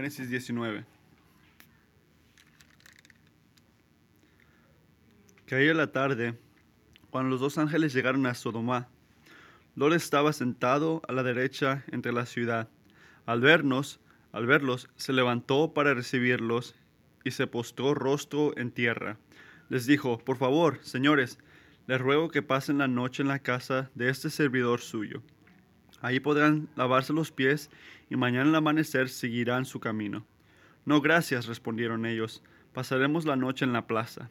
Génesis 19. Caía la tarde cuando los dos ángeles llegaron a Sodoma. Lot estaba sentado a la derecha entre la ciudad. Al vernos, al verlos, se levantó para recibirlos y se postró rostro en tierra. Les dijo, por favor, señores, les ruego que pasen la noche en la casa de este servidor suyo. Ahí podrán lavarse los pies y mañana al amanecer seguirán su camino. No, gracias, respondieron ellos, pasaremos la noche en la plaza.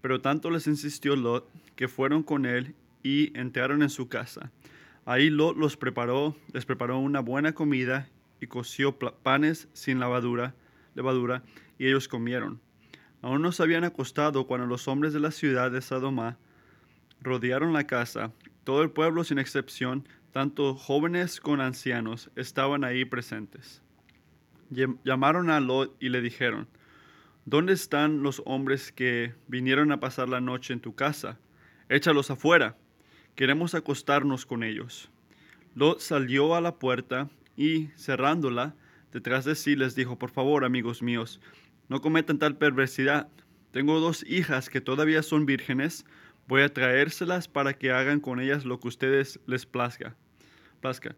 Pero tanto les insistió Lot que fueron con él y entraron en su casa. Ahí Lot los preparó, les preparó una buena comida y coció panes sin levadura, levadura, y ellos comieron. Aún no se habían acostado cuando los hombres de la ciudad de Sodoma rodearon la casa. Todo el pueblo, sin excepción, tanto jóvenes como ancianos, estaban ahí presentes. Llamaron a Lot y le dijeron, ¿Dónde están los hombres que vinieron a pasar la noche en tu casa? Échalos afuera. Queremos acostarnos con ellos. Lot salió a la puerta y, cerrándola, detrás de sí les dijo, por favor, amigos míos, no cometan tal perversidad. Tengo dos hijas que todavía son vírgenes. Voy a traérselas para que hagan con ellas lo que ustedes les plazca. Plazca.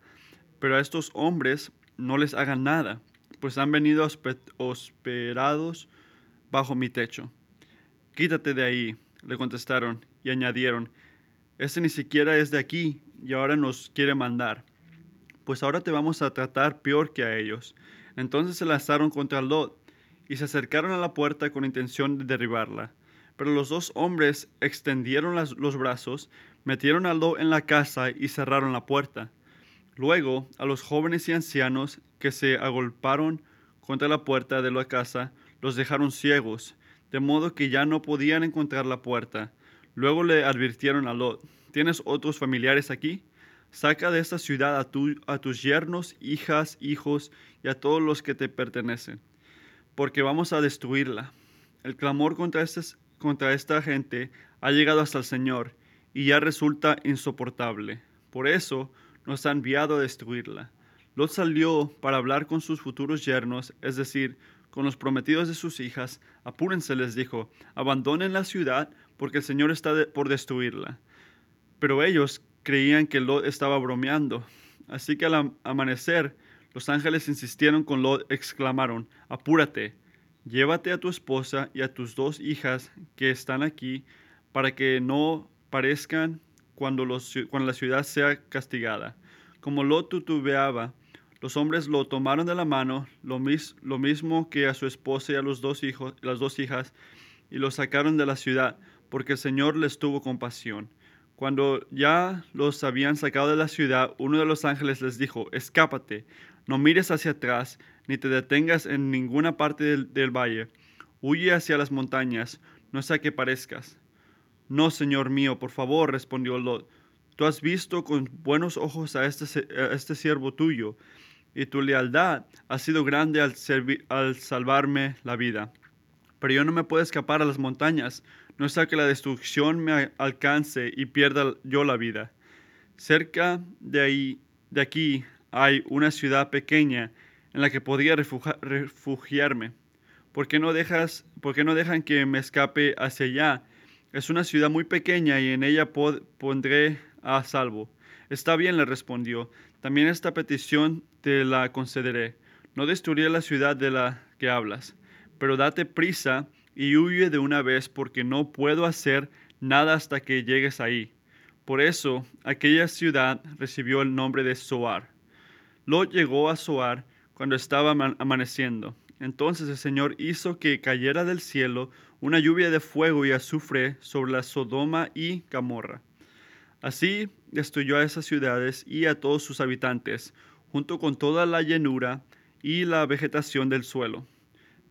Pero a estos hombres no les hagan nada, pues han venido hospedados bajo mi techo. Quítate de ahí, le contestaron y añadieron, este ni siquiera es de aquí y ahora nos quiere mandar. Pues ahora te vamos a tratar peor que a ellos. Entonces se lanzaron contra Lot y se acercaron a la puerta con intención de derribarla. Pero los dos hombres extendieron los brazos, metieron a Lot en la casa y cerraron la puerta. Luego, a los jóvenes y ancianos que se agolparon contra la puerta de la casa, los dejaron ciegos, de modo que ya no podían encontrar la puerta. Luego le advirtieron a Lot, ¿tienes otros familiares aquí? Saca de esta ciudad a, tus yernos, hijas, hijos y a todos los que te pertenecen, porque vamos a destruirla. El clamor contra, contra esta gente ha llegado hasta el Señor y ya resulta insoportable. Por eso nos ha enviado a destruirla. Lot salió para hablar con sus futuros yernos, es decir, con los prometidos de sus hijas. Apúrense, les dijo, abandonen la ciudad porque el Señor está por destruirla. Pero ellos creían que Lot estaba bromeando. Así que al amanecer, los ángeles insistieron con Lot, exclamaron, apúrate, llévate a tu esposa y a tus dos hijas que están aquí, para que no parezcan cuando, la ciudad sea castigada. Como Lot tutubeaba, los hombres lo tomaron de la mano, lo, lo mismo que a su esposa y a los dos hijos, las dos hijas, y lo sacaron de la ciudad, porque el Señor les tuvo compasión. Cuando ya los habían sacado de la ciudad, uno de los ángeles les dijo, escápate, no mires hacia atrás, ni te detengas en ninguna parte del, del valle. Huye hacia las montañas, no sea que parezcas. No, Señor mío, por favor, respondió Lot. Tú has visto con buenos ojos a este, este siervo tuyo y tu lealtad ha sido grande al, al salvarme la vida. Pero yo no me puedo escapar a las montañas, no sea que la destrucción me alcance y pierda yo la vida. Cerca de, ahí, de aquí hay una ciudad pequeña en la que podría refugiarme. ¿Por qué, no dejas, ¿Por qué no dejan que me escape hacia allá? Es una ciudad muy pequeña y en ella pondré a salvo. Está bien, le respondió. También esta petición te la concederé. No destruiré la ciudad de la que hablas, pero date prisa y huye de una vez porque no puedo hacer nada hasta que llegues ahí. Por eso aquella ciudad recibió el nombre de Soar. Lot llegó a Soar cuando estaba amaneciendo. Entonces el Señor hizo que cayera del cielo una lluvia de fuego y azufre sobre la Sodoma y Gomorra. Así destruyó a esas ciudades y a todos sus habitantes, junto con toda la llanura y la vegetación del suelo.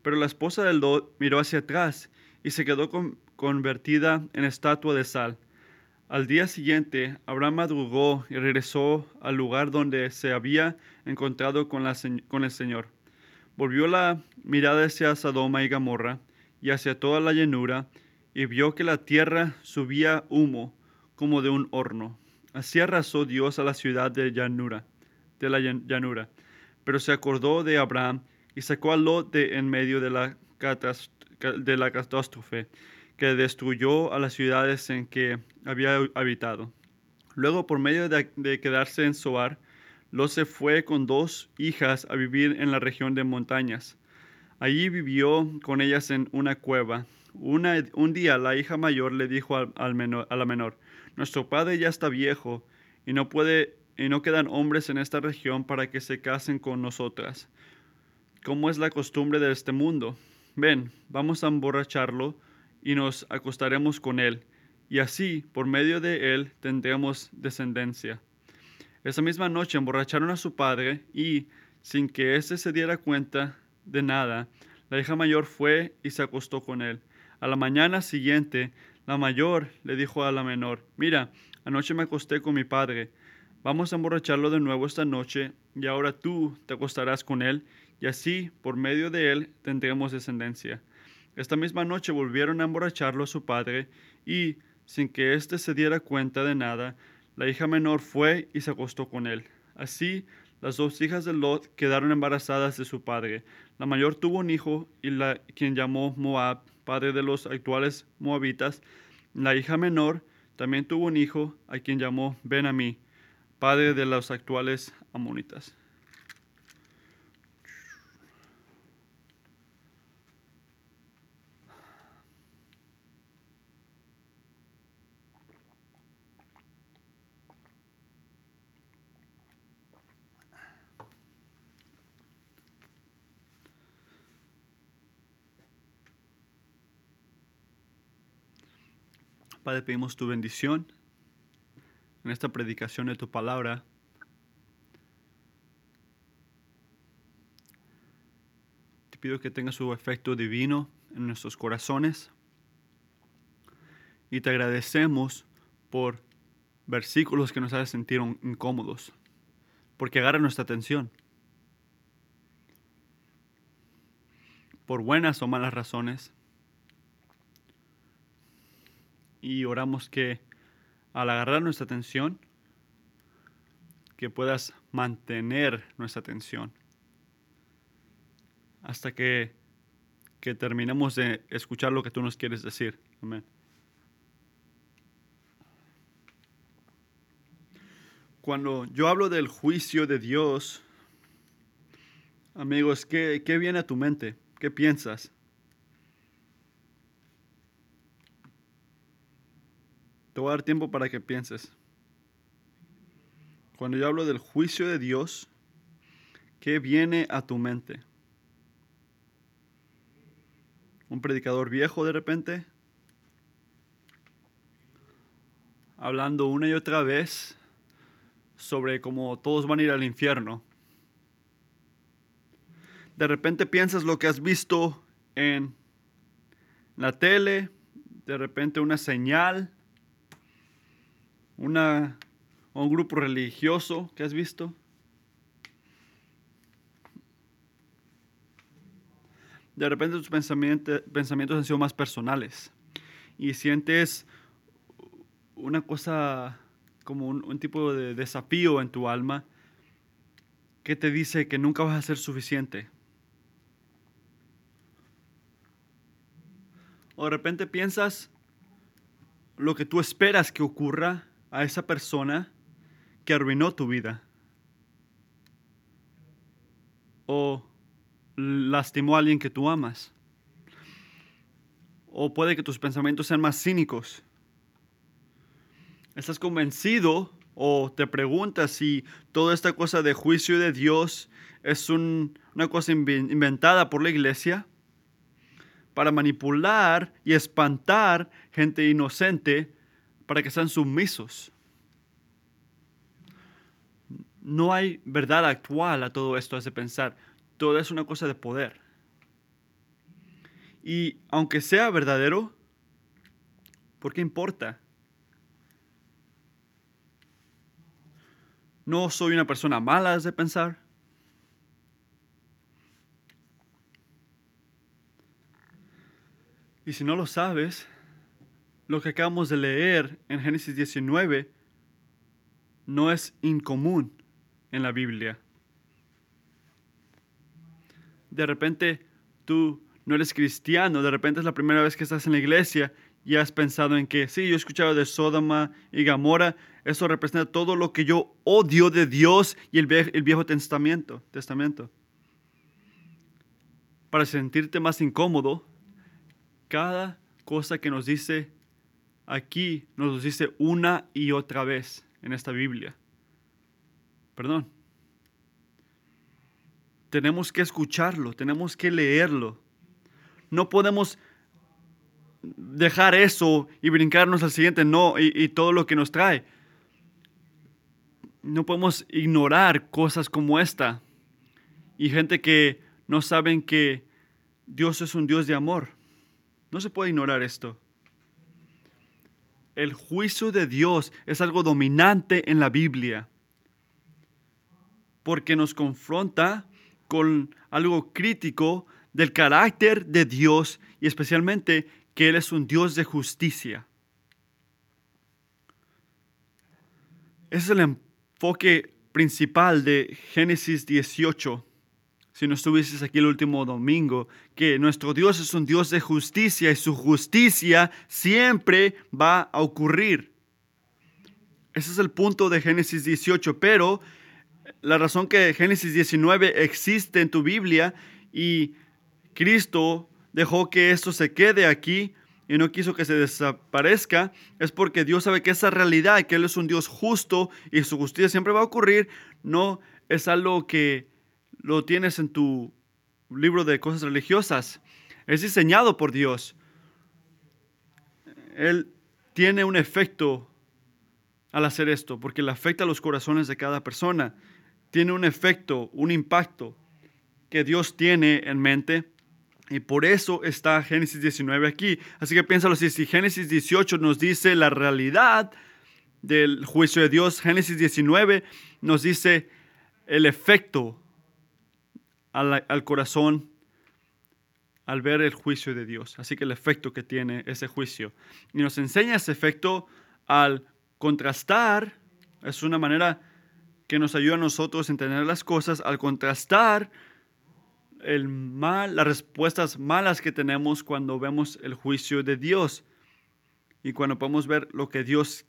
Pero la esposa del Lot miró hacia atrás y se quedó convertida en estatua de sal. Al día siguiente, Abraham madrugó y regresó al lugar donde se había encontrado con, con el Señor. Volvió la mirada hacia Sodoma y Gomorra y hacia toda la llanura y vio que la tierra subía humo como de un horno. Así arrasó Dios a la ciudad de llanura, de la llanura. Pero se acordó de Abraham y sacó a Lot de en medio de la, de catástrofe que destruyó a las ciudades en que había habitado. Luego, por medio de, de quedarse en Soar, Lot se fue con dos hijas a vivir en la región de montañas. Allí vivió con ellas en una cueva. Un día la hija mayor le dijo al, menor, a la menor, nuestro padre ya está viejo y no puede y no quedan hombres en esta región para que se casen con nosotras, como es la costumbre de este mundo. Ven, vamos a emborracharlo y nos acostaremos con él, y así, por medio de él, tendremos descendencia. Esa misma noche emborracharon a su padre y, sin que éste se diera cuenta de nada, la hija mayor fue y se acostó con él. A la mañana siguiente, la mayor le dijo a la menor, mira, anoche me acosté con mi padre, vamos a emborracharlo de nuevo esta noche, y ahora tú te acostarás con él, y así, por medio de él, tendremos descendencia. Esta misma noche volvieron a emborracharlo a su padre, y, sin que éste se diera cuenta de nada, la hija menor fue y se acostó con él. Así, las dos hijas de Lot quedaron embarazadas de su padre. La mayor tuvo un hijo, y quien llamó Moab, padre de los actuales moabitas. La hija menor también tuvo un hijo, a quien llamó Benamí, padre de los actuales amonitas. Padre, pedimos tu bendición en esta predicación de tu palabra. Te pido que tenga su efecto divino en nuestros corazones. Y te agradecemos por versículos que nos hacen sentir incómodos, porque agarran nuestra atención. Por buenas o malas razones, y oramos que al agarrar nuestra atención, que puedas mantener nuestra atención hasta que, que terminemos de escuchar lo que tú nos quieres decir. Amén. Cuando yo hablo del juicio de Dios, amigos, ¿qué, qué viene a tu mente? ¿Qué piensas? Te voy a dar tiempo para que pienses. Cuando yo hablo del juicio de Dios, ¿qué viene a tu mente? ¿Un predicador viejo de repente? Hablando una y otra vez sobre cómo todos van a ir al infierno. De repente piensas lo que has visto en la tele, de repente una señal una, un grupo religioso que has visto? De repente tus pensamientos, pensamientos han sido más personales y sientes una cosa como un, un tipo de desafío en tu alma que te dice que nunca vas a ser suficiente. O de repente piensas lo que tú esperas que ocurra a esa persona que arruinó tu vida o lastimó a alguien que tú amas. O puede que tus pensamientos sean más cínicos. ¿Estás convencido o te preguntas si toda esta cosa de juicio de Dios es una cosa inventada por la iglesia para manipular y espantar gente inocente para que sean sumisos. No hay verdad actual a todo esto, hace pensar. Todo es una cosa de poder. Y aunque sea verdadero, ¿por qué importa? No soy una persona mala, de pensar. Y si no lo sabes, lo que acabamos de leer en Génesis 19 no es incomún en la Biblia. de repente tú no eres cristiano, de repente es la primera vez que estás en la iglesia y has pensado en que, sí, yo he escuchado de Sodoma y Gomorra, eso representa todo lo que yo odio de Dios y el, el Viejo Testamento, Testamento. Para sentirte más incómodo, cada cosa que nos dice aquí nos dice una y otra vez en esta Biblia. Perdón. Tenemos que escucharlo, tenemos que leerlo. No podemos dejar eso y brincarnos al siguiente no y, todo lo que nos trae. No podemos ignorar cosas como esta. Y gente que no saben que Dios es un Dios de amor. No se puede ignorar esto. El juicio de Dios es algo dominante en la Biblia porque nos confronta con algo crítico del carácter de Dios y especialmente que Él es un Dios de justicia. Ese es el enfoque principal de Génesis 18. Si no estuvieses aquí el último domingo, que nuestro Dios es un Dios de justicia y su justicia siempre va a ocurrir. Ese es el punto de Génesis 18, pero la razón que Génesis 19 existe en tu Biblia y Cristo dejó que esto se quede aquí y no quiso que se desaparezca, es porque Dios sabe que esa realidad, que Él es un Dios justo y su justicia siempre va a ocurrir, no es algo que lo tienes en tu libro de cosas religiosas. Es diseñado por Dios. Él tiene un efecto al hacer esto, porque le afecta a los corazones de cada persona tiene un efecto, un impacto que Dios tiene en mente. Y por eso está Génesis 19 aquí. Así que piénsalo así, si Génesis 18 nos dice la realidad del juicio de Dios, Génesis 19 nos dice el efecto al, corazón al ver el juicio de Dios. Así que el efecto que tiene ese juicio. Y nos enseña ese efecto al contrastar, es una manera que nos ayuda a nosotros a entender las cosas al contrastar el mal, las respuestas malas que tenemos cuando vemos el juicio de Dios y cuando podemos ver lo que Dios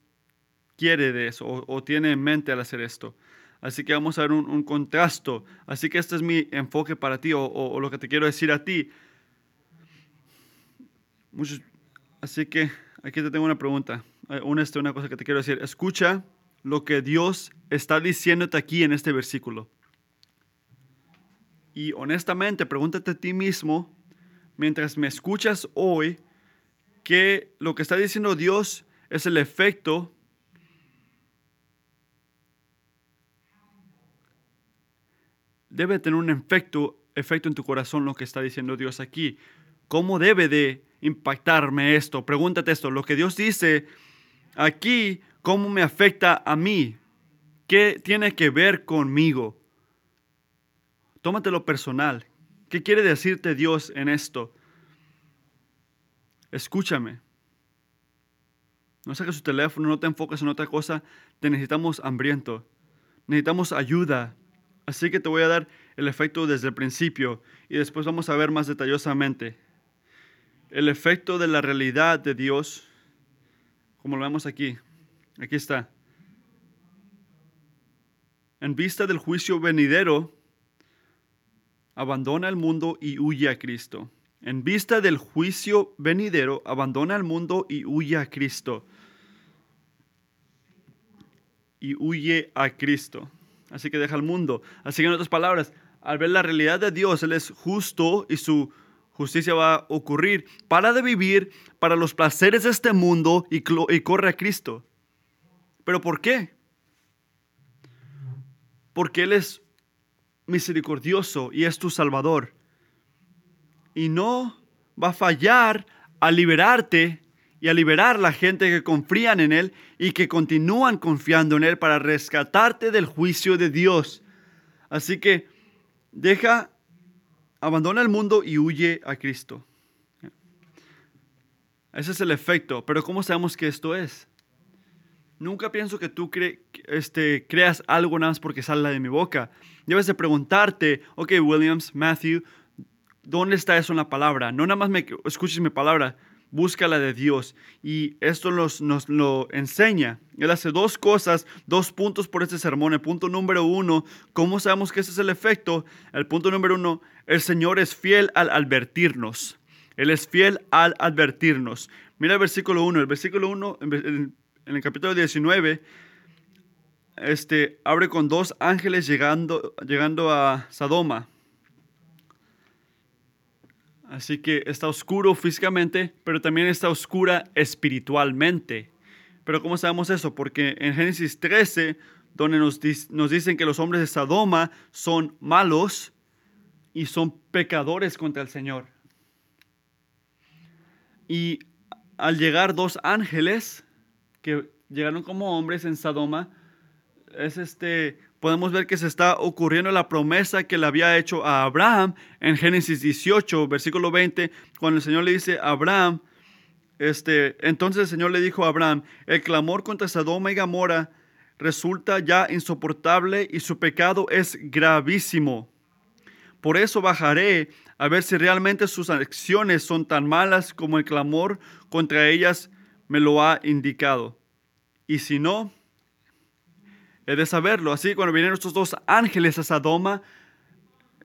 quiere de eso o, tiene en mente al hacer esto. Así que vamos a ver un, contrasto. Así que este es mi enfoque para ti o, lo que te quiero decir a ti. así que aquí te tengo una pregunta, eh, una, este, una cosa que te quiero decir. Escucha lo que Dios está diciéndote aquí en este versículo. Y honestamente, pregúntate a ti mismo, mientras me escuchas hoy, que lo que está diciendo Dios es el efecto debe tener un efecto, efecto en tu corazón lo que está diciendo Dios aquí. ¿Cómo debe de impactarme esto? Pregúntate esto. Lo que Dios dice aquí ¿Cómo me afecta a mí? ¿Qué tiene que ver conmigo? Tómatelo personal. ¿Qué quiere decirte Dios en esto? Escúchame. No saques su teléfono, no te enfoques en otra cosa. Te necesitamos hambriento. Necesitamos ayuda. Así que te voy a dar el efecto desde el principio y después vamos a ver más detallosamente. El efecto de la realidad de Dios, como lo vemos aquí. Aquí está. En vista del juicio venidero, abandona el mundo y huye a Cristo. En vista del juicio venidero, abandona el mundo y huye a Cristo. Y huye a Cristo. Así que deja el mundo. Así que en otras palabras, al ver la realidad de Dios, Él es justo y su justicia va a ocurrir. Para de vivir para los placeres de este mundo y, corre a Cristo. ¿Pero por qué? Porque Él es misericordioso y es tu Salvador. Y no va a fallar a liberarte y a liberar la gente que confían en Él y que continúan confiando en Él para rescatarte del juicio de Dios. Así que deja, abandona el mundo y huye a Cristo. Ese es el efecto. Pero ¿cómo sabemos que esto es? Nunca pienso que tú este, creas algo nada más porque sale de mi boca. Debes de preguntarte, ok, Williams, Matthew, ¿dónde está eso en la palabra? No nada más me escuches mi palabra, busca la de Dios. Y esto nos, lo enseña. Él hace dos cosas, dos puntos por este sermón. El punto número uno, ¿cómo sabemos que ese es el efecto? El punto número uno, el Señor es fiel al advertirnos. Él es fiel al advertirnos. Mira el versículo 1. El versículo 1, en el capítulo 19, este, abre con dos ángeles llegando, llegando a Sadoma. Así que está oscuro físicamente, pero también está oscura espiritualmente. Pero ¿cómo sabemos eso? Porque en Génesis 13, donde nos, nos dicen que los hombres de Sadoma son malos y son pecadores contra el Señor. Y al llegar dos ángeles que llegaron como hombres en Sodoma, es este, podemos ver que se está ocurriendo la promesa que le había hecho a Abraham en Génesis 18, versículo 20, cuando el Señor le dice a Abraham, este, entonces el Señor le dijo a Abraham, el clamor contra Sodoma y Gomorra resulta ya insoportable y su pecado es gravísimo. Por eso bajaré a ver si realmente sus acciones son tan malas como el clamor contra ellas me lo ha indicado. Y si no, he de saberlo. Así cuando vinieron estos dos ángeles a Sadoma,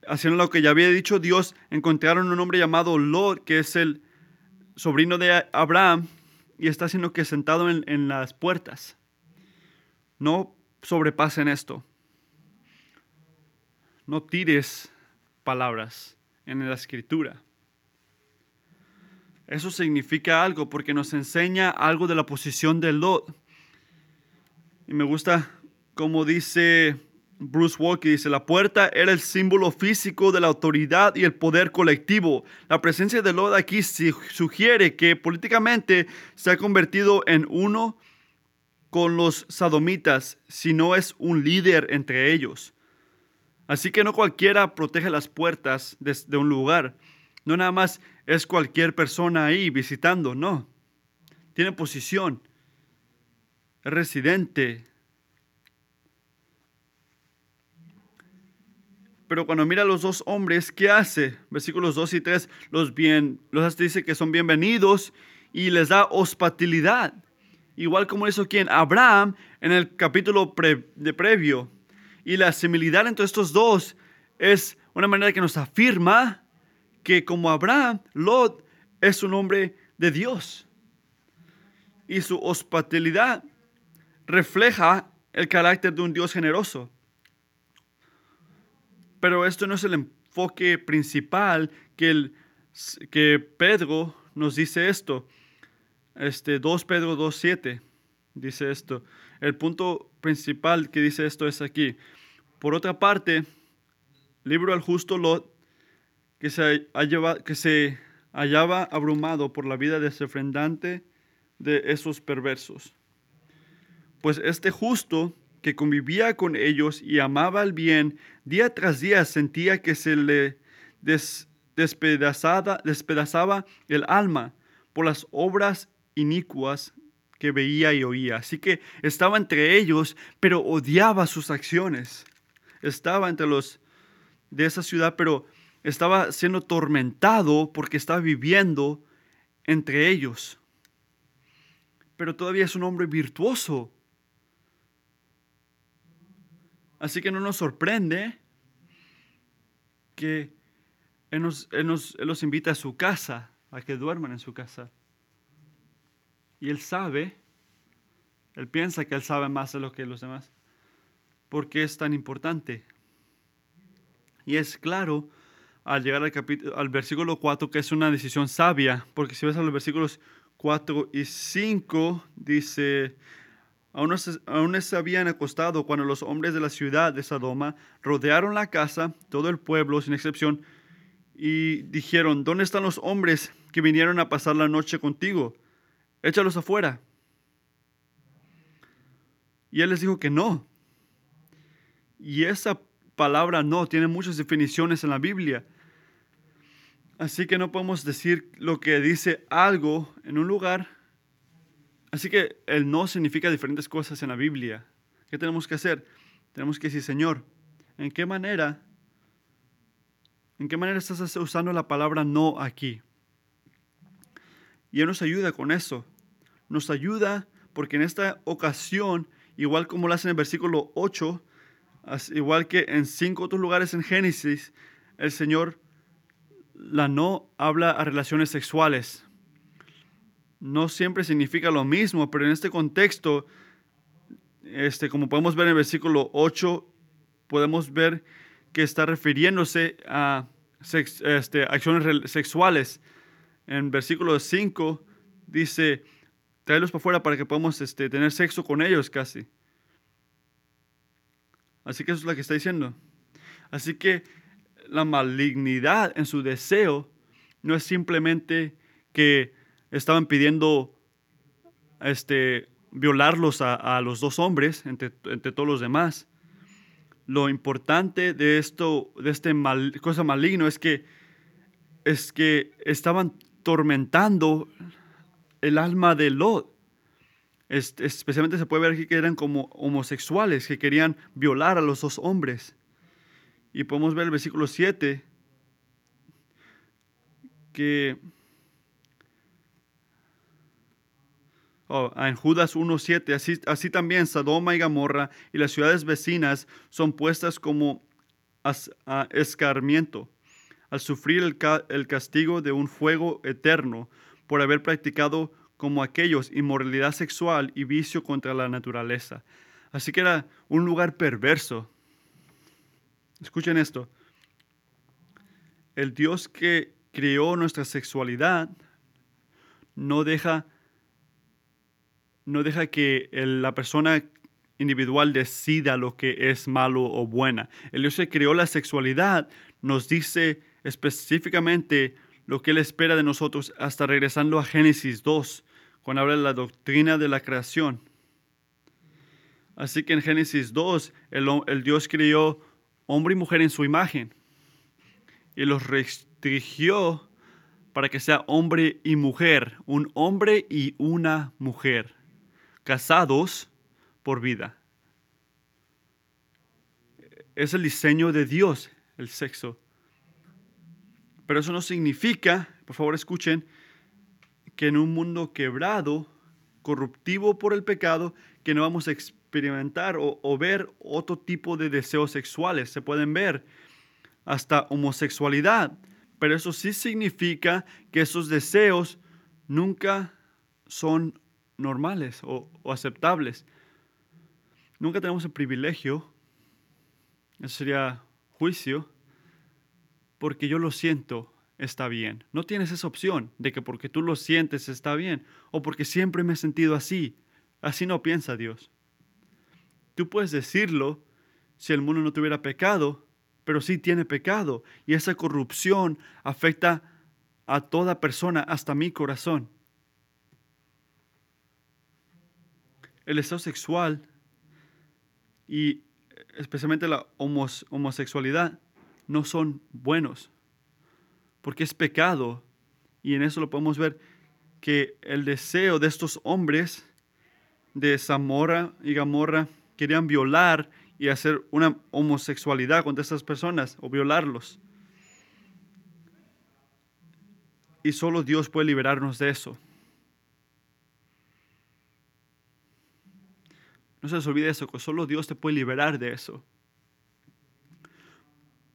haciendo lo que ya había dicho Dios, encontraron un hombre llamado Lot, que es el sobrino de Abraham, y está haciendo que sentado en, en las puertas. No sobrepasen esto. No tires palabras en la escritura. Eso significa algo porque nos enseña algo de la posición de Lot. Y me gusta como dice Bruce Walker, dice, la puerta era el símbolo físico de la autoridad y el poder colectivo. La presencia de Lot aquí sugiere que políticamente se ha convertido en uno con los sadomitas, si no es un líder entre ellos. Así que no cualquiera protege las puertas de, un lugar. No nada más es cualquier persona ahí visitando, no. Tiene posición. Es residente. Pero cuando mira a los dos hombres, ¿qué hace? Versículos 2 y 3, los, bien, los dice que son bienvenidos y les da hospitalidad. Igual como hizo quien Abraham en el capítulo de previo. Y la similaridad entre estos dos es una manera que nos afirma que como Abraham, Lot es un hombre de Dios. Y su hospitalidad refleja el carácter de un Dios generoso. Pero esto no es el enfoque principal que, el, que Pedro nos dice esto. Este 2 Pedro 2.7 dice esto. El punto principal que dice esto es aquí. Por otra parte, libro al justo Lot, que se, que se hallaba abrumado por la vida desofrendante de esos perversos. Pues este justo que convivía con ellos y amaba el bien, día tras día sentía que se le despedazaba, despedazaba el alma por las obras inicuas que veía y oía. Así que estaba entre ellos, pero odiaba sus acciones estaba entre los de esa ciudad, pero estaba siendo tormentado porque estaba viviendo entre ellos. Pero todavía es un hombre virtuoso. Así que no nos sorprende que él, nos, los invita a su casa, a que duerman en su casa. Y él sabe, él piensa que él sabe más de lo que los demás. ¿Por qué es tan importante? Y es claro al llegar al, al versículo 4 que es una decisión sabia, porque si ves a los versículos 4 y 5, dice, aún, aún se habían acostado cuando los hombres de la ciudad de Sodoma rodearon la casa, todo el pueblo sin excepción, y dijeron, ¿dónde están los hombres que vinieron a pasar la noche contigo? Échalos afuera. Y él les dijo que no, y esa palabra no tiene muchas definiciones en la Biblia. Así que no podemos decir lo que dice algo en un lugar. Así que el no significa diferentes cosas en la Biblia. ¿Qué tenemos que hacer? Tenemos que decir, Señor, ¿en qué manera ¿En qué manera estás usando la palabra no aquí? Y Él nos ayuda con eso. Nos ayuda porque en esta ocasión, igual como lo hace en el versículo 8, igual que en cinco otros lugares en Génesis, el Señor la no habla a relaciones sexuales. No siempre significa lo mismo, pero en este contexto, este, como podemos ver en el versículo 8, podemos ver que está refiriéndose a este, acciones sexuales. En versículo 5 dice, tráelos para afuera para que podamos este, tener sexo con ellos casi. Así que eso es lo que está diciendo. Así que la malignidad en su deseo no es simplemente que estaban pidiendo este, violarlos a, los dos hombres entre, todos los demás. Lo importante de esto, de este mal, cosa maligno, es que, es que estaban tormentando el alma de Lot. especialmente se puede ver aquí que eran como homosexuales que querían violar a los dos hombres. Y podemos ver el versículo 7 que oh, en Judas 1.7, así, también Sodoma y Gomorra y las ciudades vecinas son puestas como a escarmiento al sufrir el, el castigo de un fuego eterno por haber practicado como aquellos inmoralidad sexual y vicio contra la naturaleza. Así que era un lugar perverso, Escuchen esto. El Dios que creó nuestra sexualidad no deja, no deja que la persona individual decida lo que es malo o buena. El Dios que creó la sexualidad nos dice específicamente lo que Él espera de nosotros hasta regresando a Génesis 2, cuando habla de la doctrina de la creación. Así que en Génesis 2, el, el Dios creó hombre y mujer en su imagen y los restringió para que sea hombre y mujer, un hombre y una mujer, casados por vida. Es el diseño de Dios, el sexo. Pero eso no significa, por favor escuchen, que en un mundo quebrado, corruptivo por el pecado, que no vamos a experimentar o, ver otro tipo de deseos sexuales. Se pueden ver hasta homosexualidad. Pero eso sí significa que esos deseos nunca son normales o, aceptables. Nunca tenemos el privilegio, eso sería juicio, porque yo lo siento, está bien. No tienes esa opción de que porque tú lo sientes está bien o porque siempre me he sentido así. Así no piensa Dios. Tú puedes decirlo si el mundo no tuviera pecado, pero sí tiene pecado. Y esa corrupción afecta a toda persona, hasta mi corazón. El estado sexual y especialmente la homosexualidad no son buenos, porque es pecado. Y en eso lo podemos ver que el deseo de estos hombres de Zamora y Gamorra querían violar y hacer una homosexualidad contra estas personas o violarlos. Y solo Dios puede liberarnos de eso. No se les olvide eso, que solo Dios te puede liberar de eso.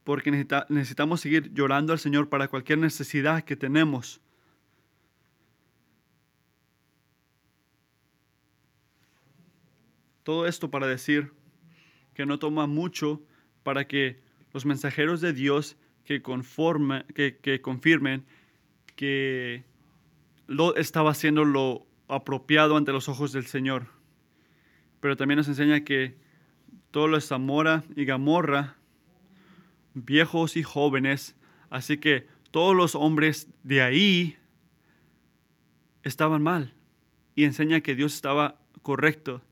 Porque necesitamos seguir llorando al Señor para cualquier necesidad que tenemos. Todo esto para decir que no toma mucho para que los mensajeros de Dios que, que, confirmen que lo estaba haciendo lo apropiado ante los ojos del Señor. Pero también nos enseña que todos los Zamora y Gamorra, viejos y jóvenes, así que todos los hombres de ahí estaban mal. Y enseña que Dios estaba correcto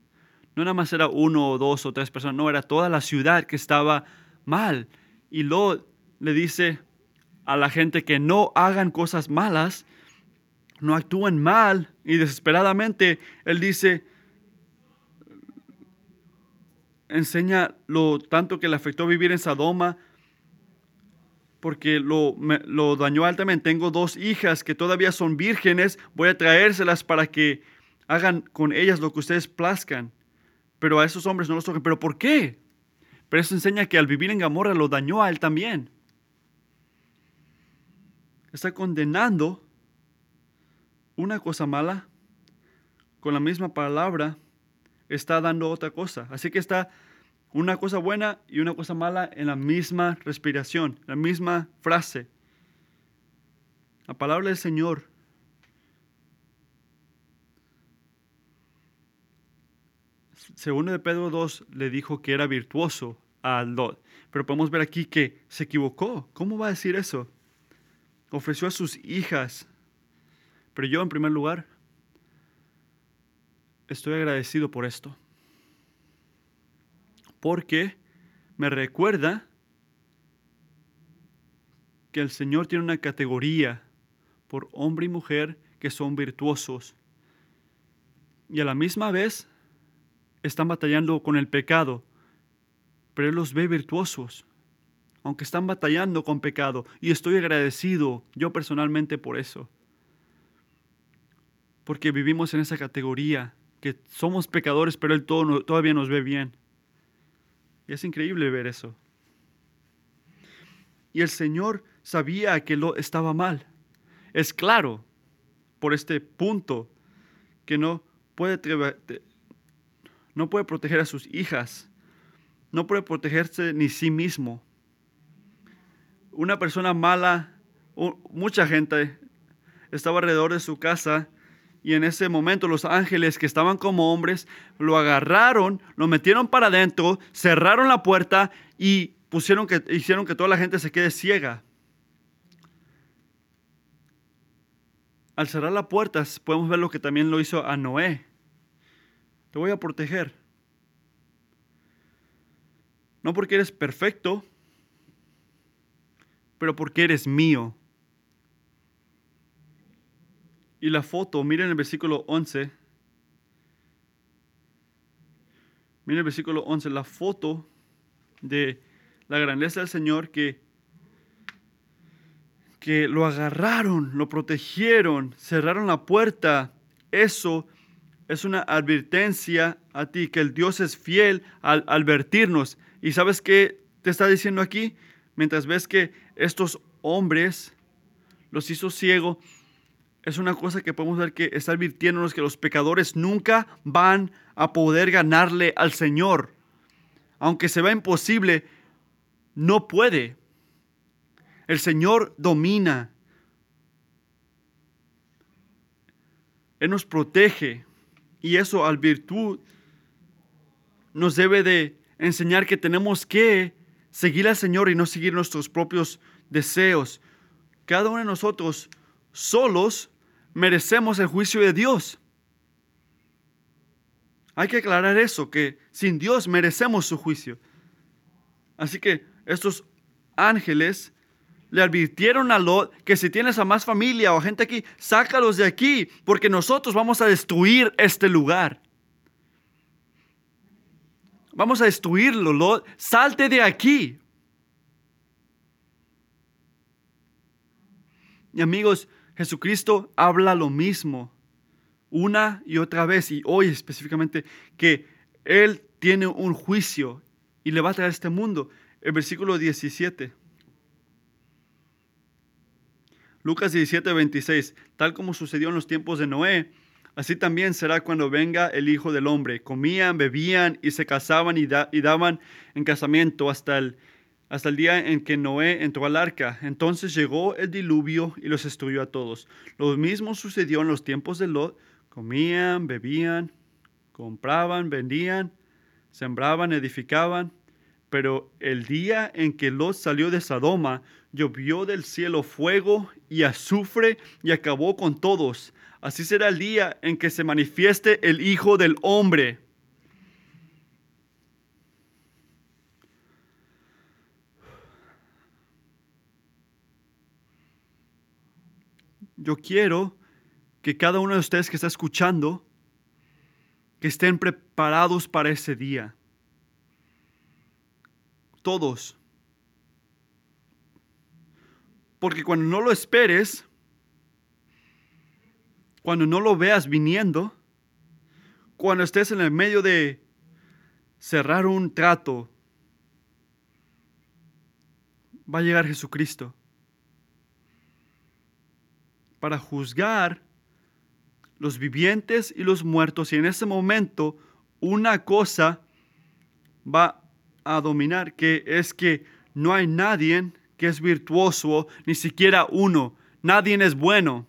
no nada más era uno o dos o tres personas, no, era toda la ciudad que estaba mal. Y luego le dice a la gente que no hagan cosas malas, no actúen mal. Y desesperadamente él dice, enseña lo tanto que le afectó vivir en Sodoma porque lo, me- lo dañó altamente. Tengo dos hijas que todavía son vírgenes, voy a traérselas para que hagan con ellas lo que ustedes plazcan. Pero a esos hombres no los toquen. ¿Pero por qué? Pero eso enseña que al vivir en Gamorra lo dañó a él también. Está condenando una cosa mala con la misma palabra, está dando otra cosa. Así que está una cosa buena y una cosa mala en la misma respiración, la misma frase. La palabra del Señor segundo de Pedro 2 le dijo que era virtuoso a Lot, pero podemos ver aquí que se equivocó. ¿Cómo va a decir eso? Ofreció a sus hijas, pero yo en primer lugar estoy agradecido por esto, porque me recuerda que el Señor tiene una categoría por hombre y mujer que son virtuosos y a la misma vez están batallando con el pecado, pero Él los ve virtuosos, aunque están batallando con pecado, y estoy agradecido yo personalmente por eso, porque vivimos en esa categoría, que somos pecadores, pero Él todo, todavía nos ve bien. Y es increíble ver eso. Y el Señor sabía que lo estaba mal. Es claro por este punto que no puede no puede proteger a sus hijas, no puede protegerse ni sí mismo. Una persona mala, mucha gente estaba alrededor de su casa y en ese momento los ángeles que estaban como hombres lo agarraron, lo metieron para adentro, cerraron la puerta y pusieron que, hicieron que toda la gente se quede ciega. Al cerrar la puerta podemos ver lo que también lo hizo a Noé. Te voy a proteger. No porque eres perfecto, pero porque eres mío. Y la foto, miren el versículo 11. Miren el versículo 11, la foto de la grandeza del Señor que, que lo agarraron, lo protegieron, cerraron la puerta. Eso es una advertencia a ti, que el Dios es fiel al advertirnos. ¿Y sabes qué te está diciendo aquí? Mientras ves que estos hombres los hizo ciego, es una cosa que podemos ver que está advirtiéndonos que los pecadores nunca van a poder ganarle al Señor. Aunque se vea imposible, no puede. El Señor domina. Él nos protege. Y eso al virtud nos debe de enseñar que tenemos que seguir al Señor y no seguir nuestros propios deseos. Cada uno de nosotros solos merecemos el juicio de Dios. Hay que aclarar eso, que sin Dios merecemos su juicio. Así que estos ángeles le advirtieron a Lot que si tienes a más familia o gente aquí, sácalos de aquí, porque nosotros vamos a destruir este lugar. Vamos a destruirlo, Lot. Salte de aquí. Y amigos, Jesucristo habla lo mismo una y otra vez, y hoy específicamente, que Él tiene un juicio y le va a traer a este mundo. El versículo 17. Lucas 17, 26. Tal como sucedió en los tiempos de Noé, así también será cuando venga el Hijo del Hombre. Comían, bebían y se casaban y, y daban en casamiento hasta el, hasta el día en que Noé entró al arca. Entonces llegó el diluvio y los destruyó a todos. Lo mismo sucedió en los tiempos de Lot. Comían, bebían, compraban, vendían, sembraban, edificaban. Pero el día en que Lot salió de Sodoma, llovió del cielo fuego y azufre y acabó con todos. Así será el día en que se manifieste el Hijo del Hombre. Yo quiero que cada uno de ustedes que está escuchando, que estén preparados para ese día. Todos. Porque cuando no lo esperes, cuando no lo veas viniendo, cuando estés en el medio de cerrar un trato, va a llegar Jesucristo para juzgar los vivientes y los muertos. Y en ese momento una cosa va a dominar, que es que no hay nadie que es virtuoso, ni siquiera uno. Nadie es bueno.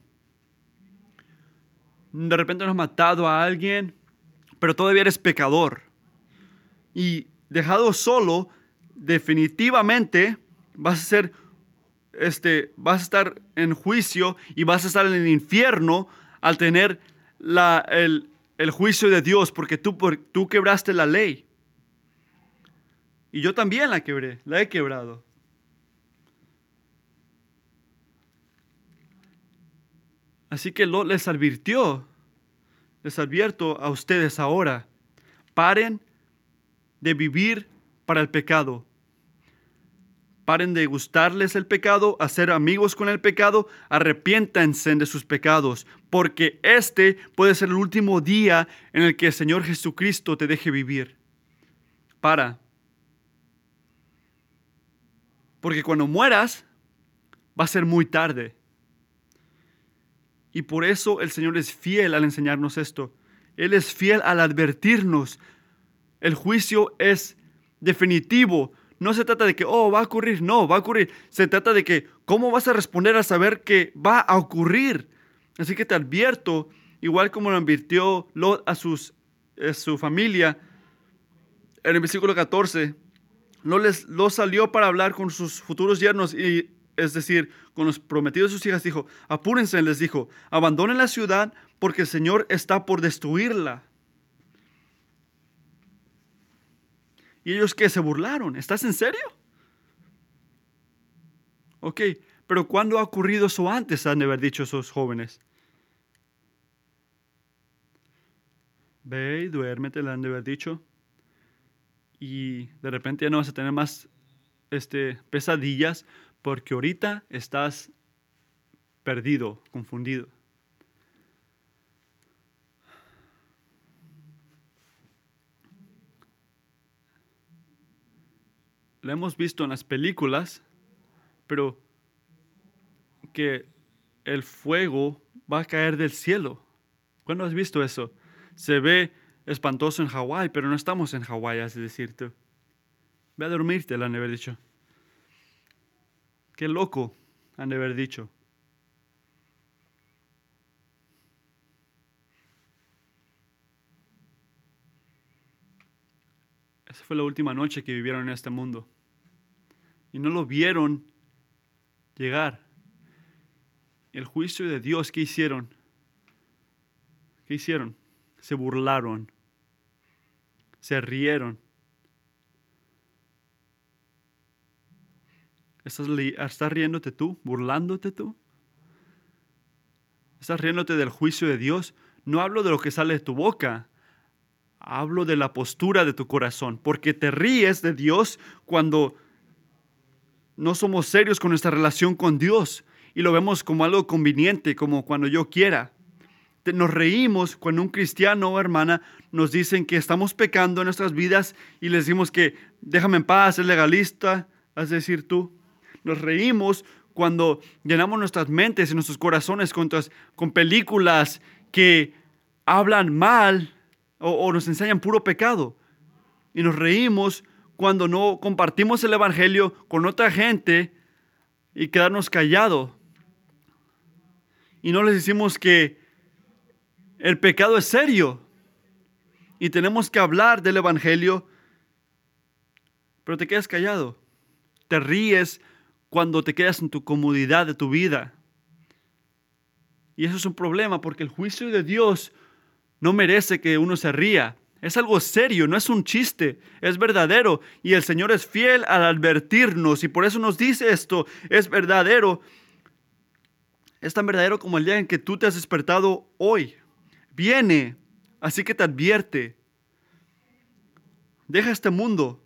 De repente no has matado a alguien, pero todavía eres pecador. Y dejado solo, definitivamente vas a ser este, vas a estar en juicio y vas a estar en el infierno al tener la, el, el, juicio de Dios, porque tú, tú quebraste la ley. Y yo también la quebré, la he quebrado. Así que lo, les advirtió, les advierto a ustedes ahora, paren de vivir para el pecado. Paren de gustarles el pecado, hacer amigos con el pecado, arrepiéntanse de sus pecados, porque este puede ser el último día en el que el Señor Jesucristo te deje vivir. Para. Porque cuando mueras, va a ser muy tarde. Y por eso el Señor es fiel al enseñarnos esto. Él es fiel al advertirnos. El juicio es definitivo. No se trata de que, oh, va a ocurrir. No, va a ocurrir. Se trata de que, ¿cómo vas a responder a saber que va a ocurrir? Así que te advierto, igual como lo advirtió Lot a, su familia, en el versículo 14, Lot, les, Lot salió para hablar con sus futuros yernos y es decir, con los prometidos de sus hijas, dijo, apúrense, les dijo, abandonen la ciudad porque el Señor está por destruirla. Y ellos que se burlaron, ¿estás en serio? Ok, pero ¿cuándo ha ocurrido eso antes? Han de haber dicho esos jóvenes. Ve y duérmete, le han de haber dicho. Y de repente ya no vas a tener más este, pesadillas porque ahorita estás perdido, confundido. Lo hemos visto en las películas, pero que el fuego va a caer del cielo. ¿Cuándo has visto eso? Se ve espantoso en Hawái, pero no estamos en Hawái, es decir, tú. Ve a dormirte, le han haber dicho. Qué loco, han de haber dicho. Esa fue la última noche que vivieron en este mundo. Y no lo vieron llegar. El juicio de Dios, ¿qué hicieron? ¿Qué hicieron? Se burlaron. Se rieron. ¿Estás, riéndote tú? ¿Burlándote tú? ¿Estás riéndote del juicio de Dios? No hablo de lo que sale de tu boca. Hablo de la postura de tu corazón. Porque te ríes de Dios cuando no somos serios con nuestra relación con Dios y lo vemos como algo conveniente, como cuando yo quiera. Nos reímos cuando un cristiano o hermana nos dicen que estamos pecando en nuestras vidas y les decimos que déjame en paz, es legalista, de decir tú. Nos reímos cuando llenamos nuestras mentes y nuestros corazones con, con películas que hablan mal o, nos enseñan puro pecado. Y nos reímos cuando no compartimos el Evangelio con otra gente y quedarnos callados. Y no les decimos que el pecado es serio y tenemos que hablar del Evangelio, pero te quedas callado. Te ríes cuando te quedas en tu comodidad de tu vida. Y eso es un problema porque el juicio de Dios no merece que uno se ría. Es algo serio, no es un chiste, es verdadero. Y el Señor es fiel al advertirnos y por eso nos dice esto, es verdadero. Es tan verdadero como el día en que tú te has despertado hoy. Viene, así que te advierte. Deja este mundo,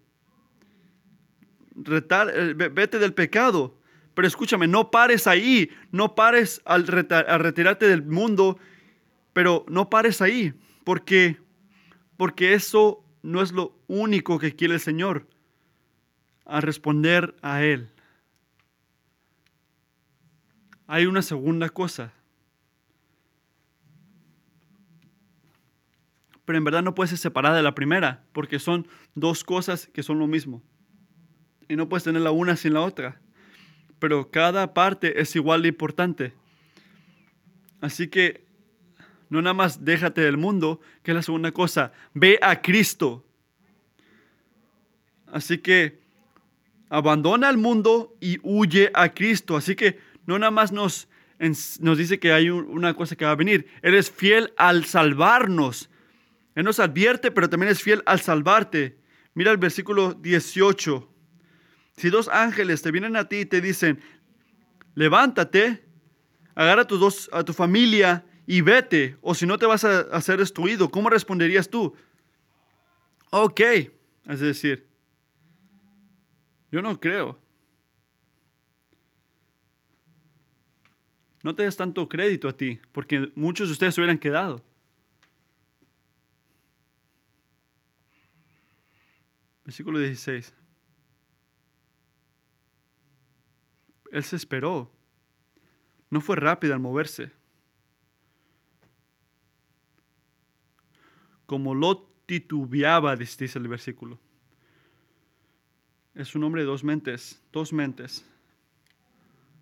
eh, vete del pecado, Pero escúchame, no pares ahí, no pares al retirarte del mundo, pero no pares ahí, porque, porque eso no es lo único que quiere el Señor, a responder a Él. Hay una segunda cosa. Pero en verdad no puede ser separada de la primera, porque son dos cosas que son lo mismo. Y no puedes tener la una sin la otra pero cada parte es igual de importante. Así que no nada más déjate del mundo, que es la segunda cosa, ve a Cristo. Así que abandona el mundo y huye a Cristo. Así que no nada más nos, nos dice que hay una cosa que va a venir. Él es fiel al salvarnos. Él nos advierte, pero también es fiel al salvarte. Mira el versículo 18. Si dos ángeles te vienen a ti y te dicen, levántate, agarra a, tus dos, a tu familia y vete, o si no te vas a, a ser destruido, ¿cómo responderías tú? Ok, es decir, yo no creo. No te des tanto crédito a ti, porque muchos de ustedes se hubieran quedado. Versículo 16. Él se esperó. No fue rápido al moverse. Como lo titubeaba, dice el versículo. Es un hombre de dos mentes, dos mentes.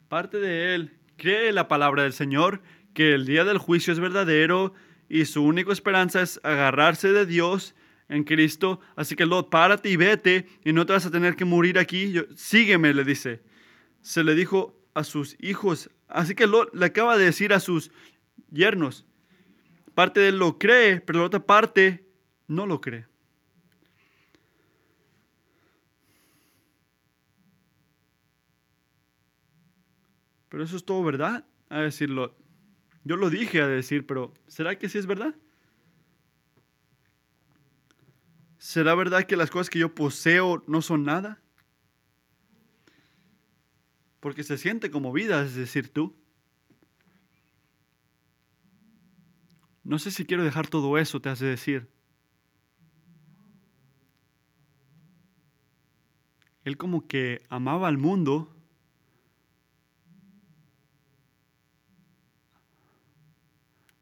Parte de él cree la palabra del Señor, que el día del juicio es verdadero y su única esperanza es agarrarse de Dios en Cristo. Así que Lot, párate y vete y no te vas a tener que morir aquí. sígueme, le dice se le dijo a sus hijos. Así que lo, le acaba de decir a sus yernos. Parte de él lo cree, pero la otra parte no lo cree. Pero eso es todo verdad, a decirlo. Yo lo dije a decir, pero ¿será que sí es verdad? ¿Será verdad que las cosas que yo poseo no son nada? porque se siente como vida, es decir, tú. No sé si quiero dejar todo eso, te hace decir. Él como que amaba al mundo,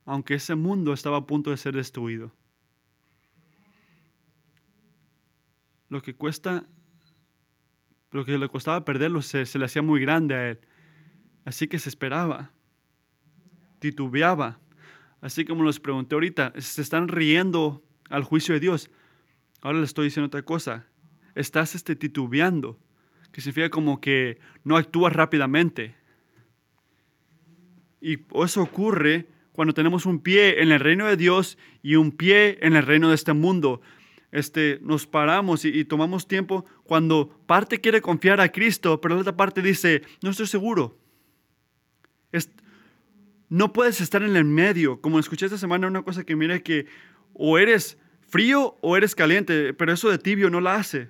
aunque ese mundo estaba a punto de ser destruido. Lo que cuesta lo que le costaba perderlo se, le hacía muy grande a él. Así que se esperaba, titubeaba. Así como les pregunté ahorita, se están riendo al juicio de Dios. Ahora le estoy diciendo otra cosa. Estás este, titubeando, que significa como que no actúas rápidamente. Y eso ocurre cuando tenemos un pie en el reino de Dios y un pie en el reino de este mundo este, nos paramos y, tomamos tiempo cuando parte quiere confiar a Cristo, pero la otra parte dice, no estoy seguro. No puedes estar en el medio. Como escuché esta semana una cosa que mire que o eres frío o eres caliente, pero eso de tibio no la hace.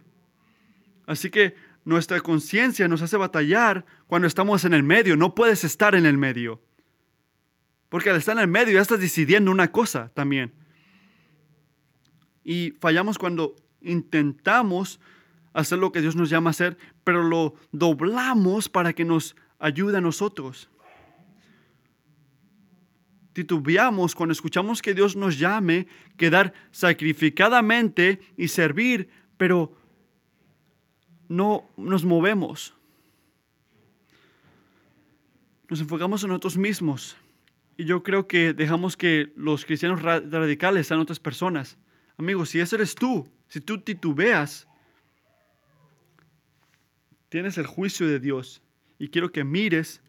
Así que nuestra conciencia nos hace batallar cuando estamos en el medio. No puedes estar en el medio. Porque al estar en el medio ya estás decidiendo una cosa también. Y fallamos cuando intentamos hacer lo que Dios nos llama a hacer, pero lo doblamos para que nos ayude a nosotros. Titubeamos cuando escuchamos que Dios nos llame, quedar sacrificadamente y servir, pero no nos movemos. Nos enfocamos en nosotros mismos. Y yo creo que dejamos que los cristianos radicales sean otras personas. Amigos, si ese eres tú, si tú titubeas, tienes el juicio de Dios. Y quiero que mires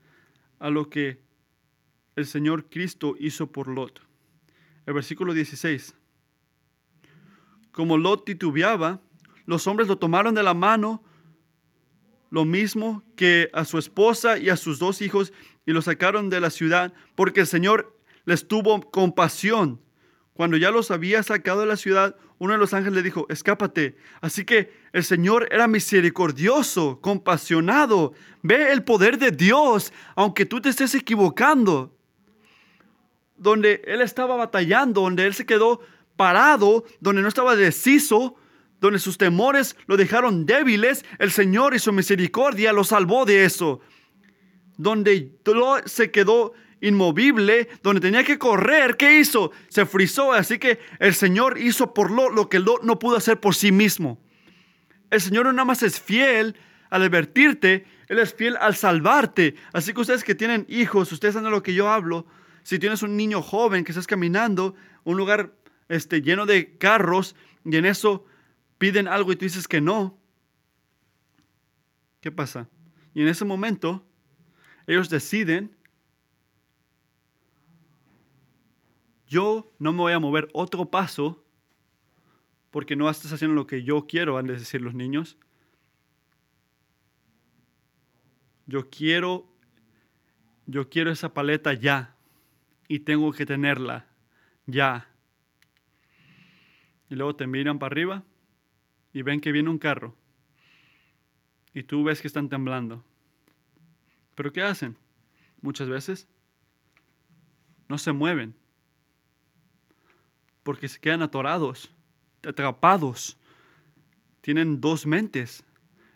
a lo que el Señor Cristo hizo por Lot. El versículo 16. Como Lot titubeaba, los hombres lo tomaron de la mano, lo mismo que a su esposa y a sus dos hijos, y lo sacaron de la ciudad, porque el Señor les tuvo compasión Cuando ya los había sacado de la ciudad, uno de los ángeles le dijo, escápate. Así que el Señor era misericordioso, compasionado. Ve el poder de Dios, aunque tú te estés equivocando. Donde Él estaba batallando, donde Él se quedó parado, donde no estaba deciso, donde sus temores lo dejaron débiles, el Señor y su misericordia lo salvó de eso. Donde se quedó inmovible, donde tenía que correr, ¿qué hizo? Se frizó, así que el Señor hizo por lo lo que Lot no pudo hacer por sí mismo. El Señor no nada más es fiel al advertirte, Él es fiel al salvarte. Así que ustedes que tienen hijos, ustedes saben lo que yo hablo. Si tienes un niño joven que estás caminando, un lugar este, lleno de carros, y en eso piden algo y tú dices que no, ¿qué pasa? Y en ese momento, ellos deciden yo no me voy a mover otro paso porque no estás haciendo lo que yo quiero, han de decir los niños. Yo quiero, yo quiero esa paleta ya y tengo que tenerla ya. Y luego te miran para arriba y ven que viene un carro y tú ves que están temblando. Pero ¿qué hacen? Muchas veces no se mueven porque se quedan atorados, atrapados. Tienen dos mentes.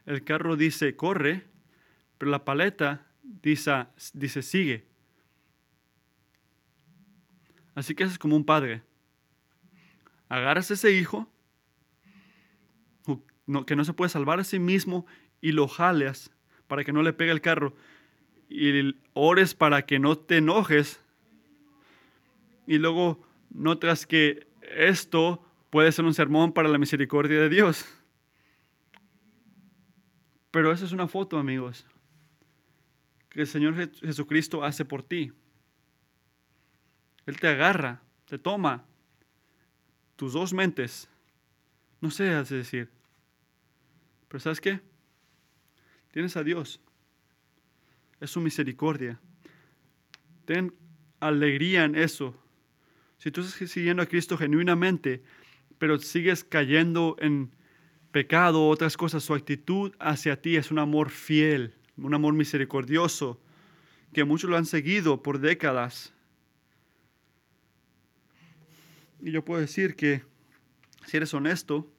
El carro dice corre, pero la paleta dice, dice sigue. Así que es como un padre. Agarras a ese hijo que no se puede salvar a sí mismo y lo jaleas para que no le pegue el carro y ores para que no te enojes y luego notas que esto puede ser un sermón para la misericordia de Dios. Pero esa es una foto, amigos, que el Señor Jesucristo hace por ti. Él te agarra, te toma tus dos mentes. No sé, hace decir. Pero ¿sabes qué? Tienes a Dios. Es su misericordia. Ten alegría en eso. Si tú estás siguiendo a Cristo genuinamente, pero sigues cayendo en pecado otras cosas, su actitud hacia ti es un amor fiel, un amor misericordioso, que muchos lo han seguido por décadas. Y yo puedo decir que, si eres honesto,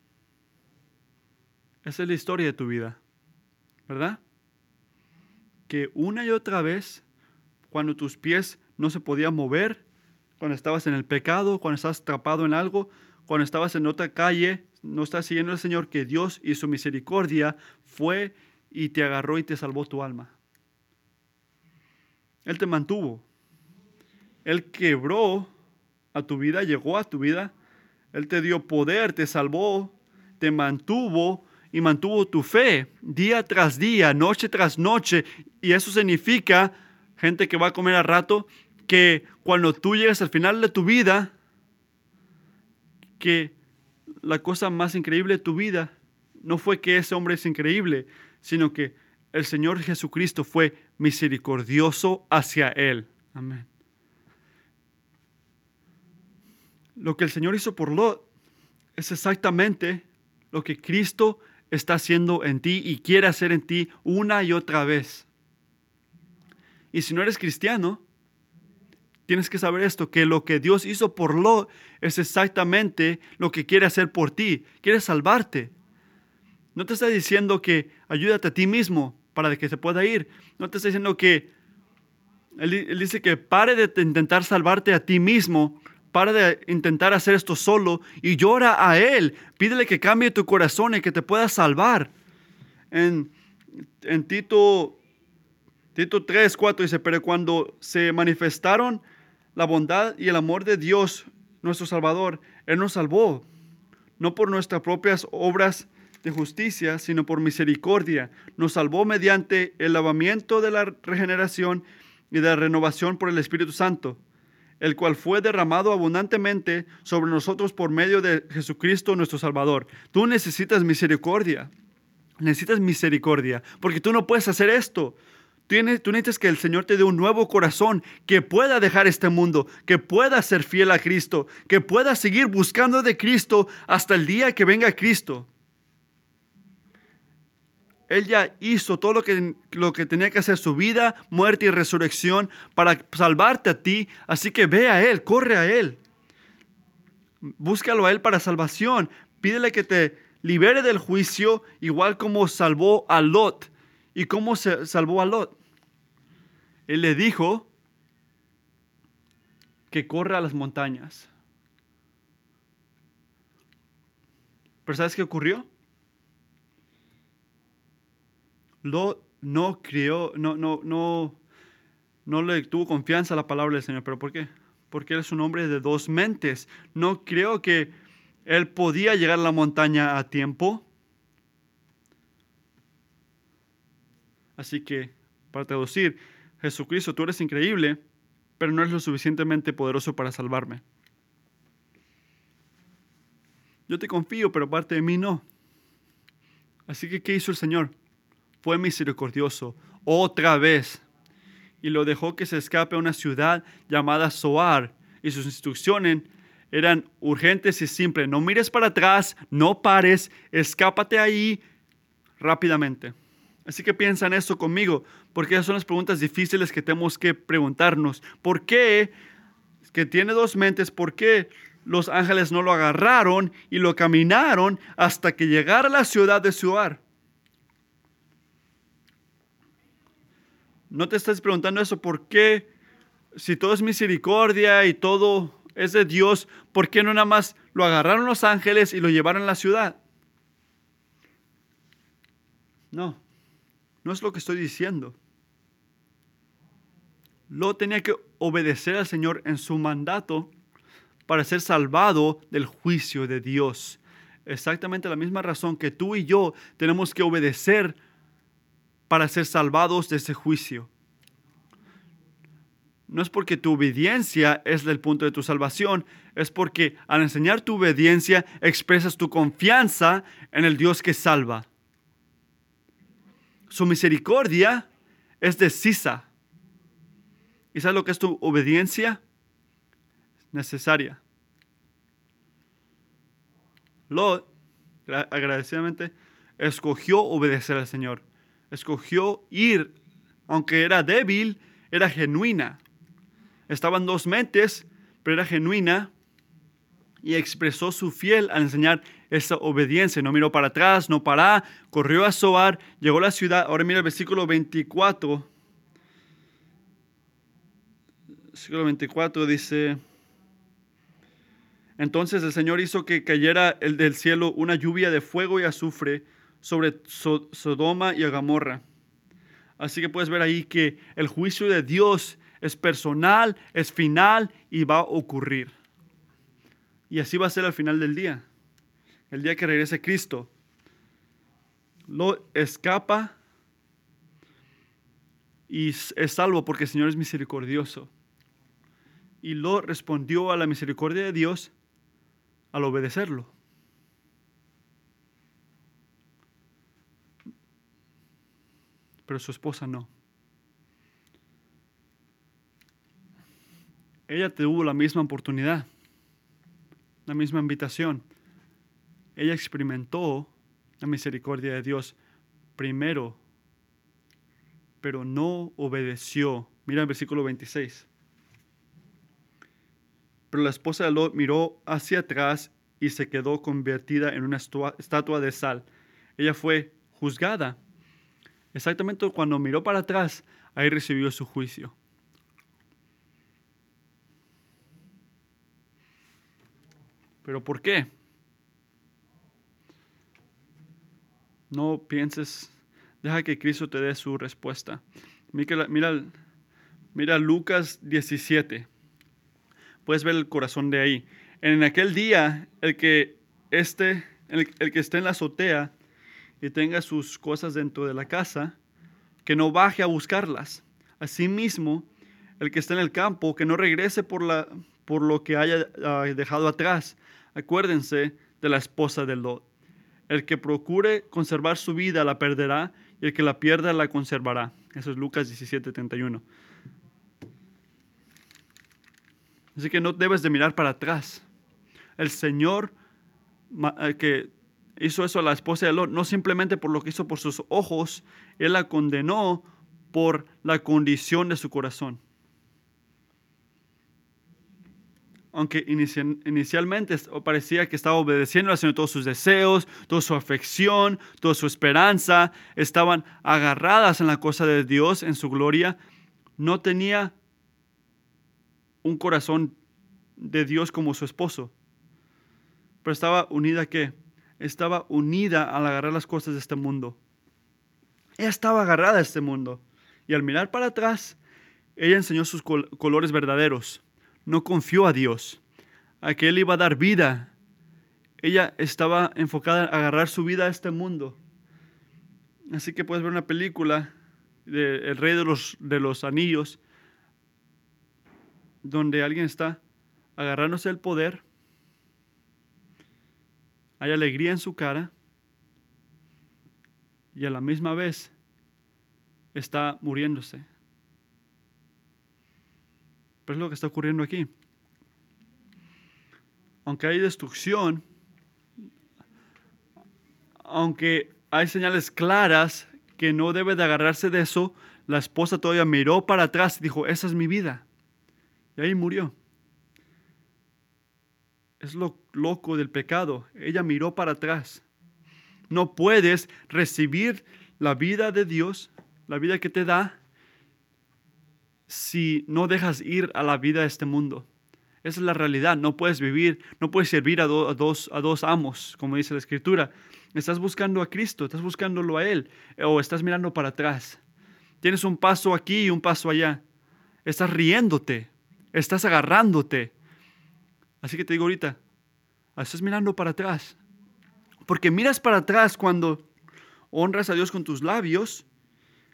esa es la historia de tu vida, ¿verdad? Que una y otra vez, cuando tus pies no se podían mover, cuando estabas en el pecado, cuando estabas atrapado en algo, cuando estabas en otra calle, no estás siguiendo al Señor, que Dios y su misericordia fue y te agarró y te salvó tu alma. Él te mantuvo. Él quebró a tu vida, llegó a tu vida. Él te dio poder, te salvó, te mantuvo y mantuvo tu fe día tras día, noche tras noche. Y eso significa, gente que va a comer a rato, que cuando tú llegas al final de tu vida, que la cosa más increíble de tu vida no fue que ese hombre es increíble, sino que el Señor Jesucristo fue misericordioso hacia él. Amén. Lo que el Señor hizo por Lot es exactamente lo que Cristo está haciendo en ti y quiere hacer en ti una y otra vez. Y si no eres cristiano, Tienes que saber esto, que lo que Dios hizo por Lot es exactamente lo que quiere hacer por ti. Quiere salvarte. No te está diciendo que ayúdate a ti mismo para que se pueda ir. No te está diciendo que él, él dice que pare de intentar salvarte a ti mismo, pare de intentar hacer esto solo y llora a Él. Pídele que cambie tu corazón y que te pueda salvar. En, en Tito, Tito 3, 4 dice, pero cuando se manifestaron la bondad y el amor de Dios, nuestro Salvador, Él nos salvó, no por nuestras propias obras de justicia, sino por misericordia. Nos salvó mediante el lavamiento de la regeneración y de la renovación por el Espíritu Santo, el cual fue derramado abundantemente sobre nosotros por medio de Jesucristo nuestro Salvador. Tú necesitas misericordia. Necesitas misericordia, porque tú no puedes hacer esto. Tú necesitas que el Señor te dé un nuevo corazón, que pueda dejar este mundo, que pueda ser fiel a Cristo, que pueda seguir buscando de Cristo hasta el día que venga Cristo. Él ya hizo todo lo que, lo que tenía que hacer, su vida, muerte y resurrección, para salvarte a ti. Así que ve a Él, corre a Él. Búscalo a Él para salvación. Pídele que te libere del juicio, igual como salvó a Lot. ¿Y cómo se salvó a Lot? Él le dijo que corra a las montañas. Pero ¿sabes qué ocurrió? No crió, no, no, no, no le tuvo confianza a la palabra del Señor. ¿Pero por qué? Porque él es un hombre de dos mentes. No creo que él podía llegar a la montaña a tiempo. Así que, para traducir, Jesucristo, tú eres increíble, pero no eres lo suficientemente poderoso para salvarme. Yo te confío, pero parte de mí no. Así que, ¿qué hizo el Señor? Fue misericordioso otra vez y lo dejó que se escape a una ciudad llamada Soar y sus instrucciones eran urgentes y simples. No mires para atrás, no pares, escápate ahí rápidamente. Así que piensa en eso conmigo, porque esas son las preguntas difíciles que tenemos que preguntarnos. ¿Por qué, que tiene dos mentes, por qué los ángeles no lo agarraron y lo caminaron hasta que llegara a la ciudad de Suar? ¿No te estás preguntando eso? ¿Por qué, si todo es misericordia y todo es de Dios, por qué no nada más lo agarraron los ángeles y lo llevaron a la ciudad? No. No es lo que estoy diciendo. Lo tenía que obedecer al Señor en su mandato para ser salvado del juicio de Dios. Exactamente la misma razón que tú y yo tenemos que obedecer para ser salvados de ese juicio. No es porque tu obediencia es del punto de tu salvación, es porque al enseñar tu obediencia expresas tu confianza en el Dios que salva. Su misericordia es decisa. ¿Y sabes lo que es tu obediencia? Necesaria. Lot, agradecidamente, escogió obedecer al Señor. Escogió ir, aunque era débil, era genuina. Estaban dos mentes, pero era genuina y expresó su fiel al enseñar esa obediencia. No miró para atrás, no paró, corrió a Soar, llegó a la ciudad. Ahora mira el versículo 24. Versículo 24 dice, entonces el Señor hizo que cayera el del cielo una lluvia de fuego y azufre sobre Sodoma y Gomorra. Así que puedes ver ahí que el juicio de Dios es personal, es final y va a ocurrir. Y así va a ser al final del día el día que regrese Cristo, lo escapa y es salvo porque el Señor es misericordioso. Y lo respondió a la misericordia de Dios al obedecerlo. Pero su esposa no. Ella tuvo la misma oportunidad, la misma invitación ella experimentó la misericordia de Dios primero, pero no obedeció. Mira el versículo 26. Pero la esposa de Lot miró hacia atrás y se quedó convertida en una estatua de sal. Ella fue juzgada. Exactamente cuando miró para atrás, ahí recibió su juicio. ¿Pero por qué? No pienses, deja que Cristo te dé su respuesta. Mira, Lucas 17. Puedes ver el corazón de ahí. En aquel día, el que, esté, el, que esté en la azotea y tenga sus cosas dentro de la casa, que no baje a buscarlas. Asimismo, el que esté en el campo, que no regrese por, la, por lo que haya ah, dejado atrás. Acuérdense de la esposa de Lot. El que procure conservar su vida la perderá y el que la pierda la conservará. Eso es Lucas 17, 31. Así que no debes de mirar para atrás. El Señor eh, que hizo eso a la esposa de Lot, no simplemente por lo que hizo por sus ojos, Él la condenó por la condición de su corazón. Aunque inicialmente parecía que estaba obedeciendo al Señor, todos sus deseos, toda su afección, toda su esperanza, estaban agarradas en la cosa de Dios, en su gloria, no tenía un corazón de Dios como su esposo. Pero estaba unida a qué? Estaba unida al agarrar las cosas de este mundo. Ella estaba agarrada a este mundo. Y al mirar para atrás, ella enseñó sus colores verdaderos. No confió a Dios, a que Él iba a dar vida. Ella estaba enfocada en agarrar su vida a este mundo. Así que puedes ver una película de El Rey de los, de los Anillos, donde alguien está agarrándose el poder, hay alegría en su cara y a la misma vez está muriéndose. Pero es lo que está ocurriendo aquí. Aunque hay destrucción, aunque hay señales claras que no debe de agarrarse de eso, la esposa todavía miró para atrás y dijo, esa es mi vida. Y ahí murió. Es lo loco del pecado. Ella miró para atrás. No puedes recibir la vida de Dios la vida que te da si no dejas ir a la vida de este mundo. Esa es la realidad. No puedes vivir, no puedes servir a, dos, a dos amos, como dice la Escritura. Estás buscando a Cristo, estás buscándolo a Él, o estás mirando para atrás. Tienes un paso aquí y un paso allá. Estás riéndote, estás agarrándote. Así que te digo ahorita, estás mirando para atrás. Porque miras para atrás cuando honras a Dios con tus labios,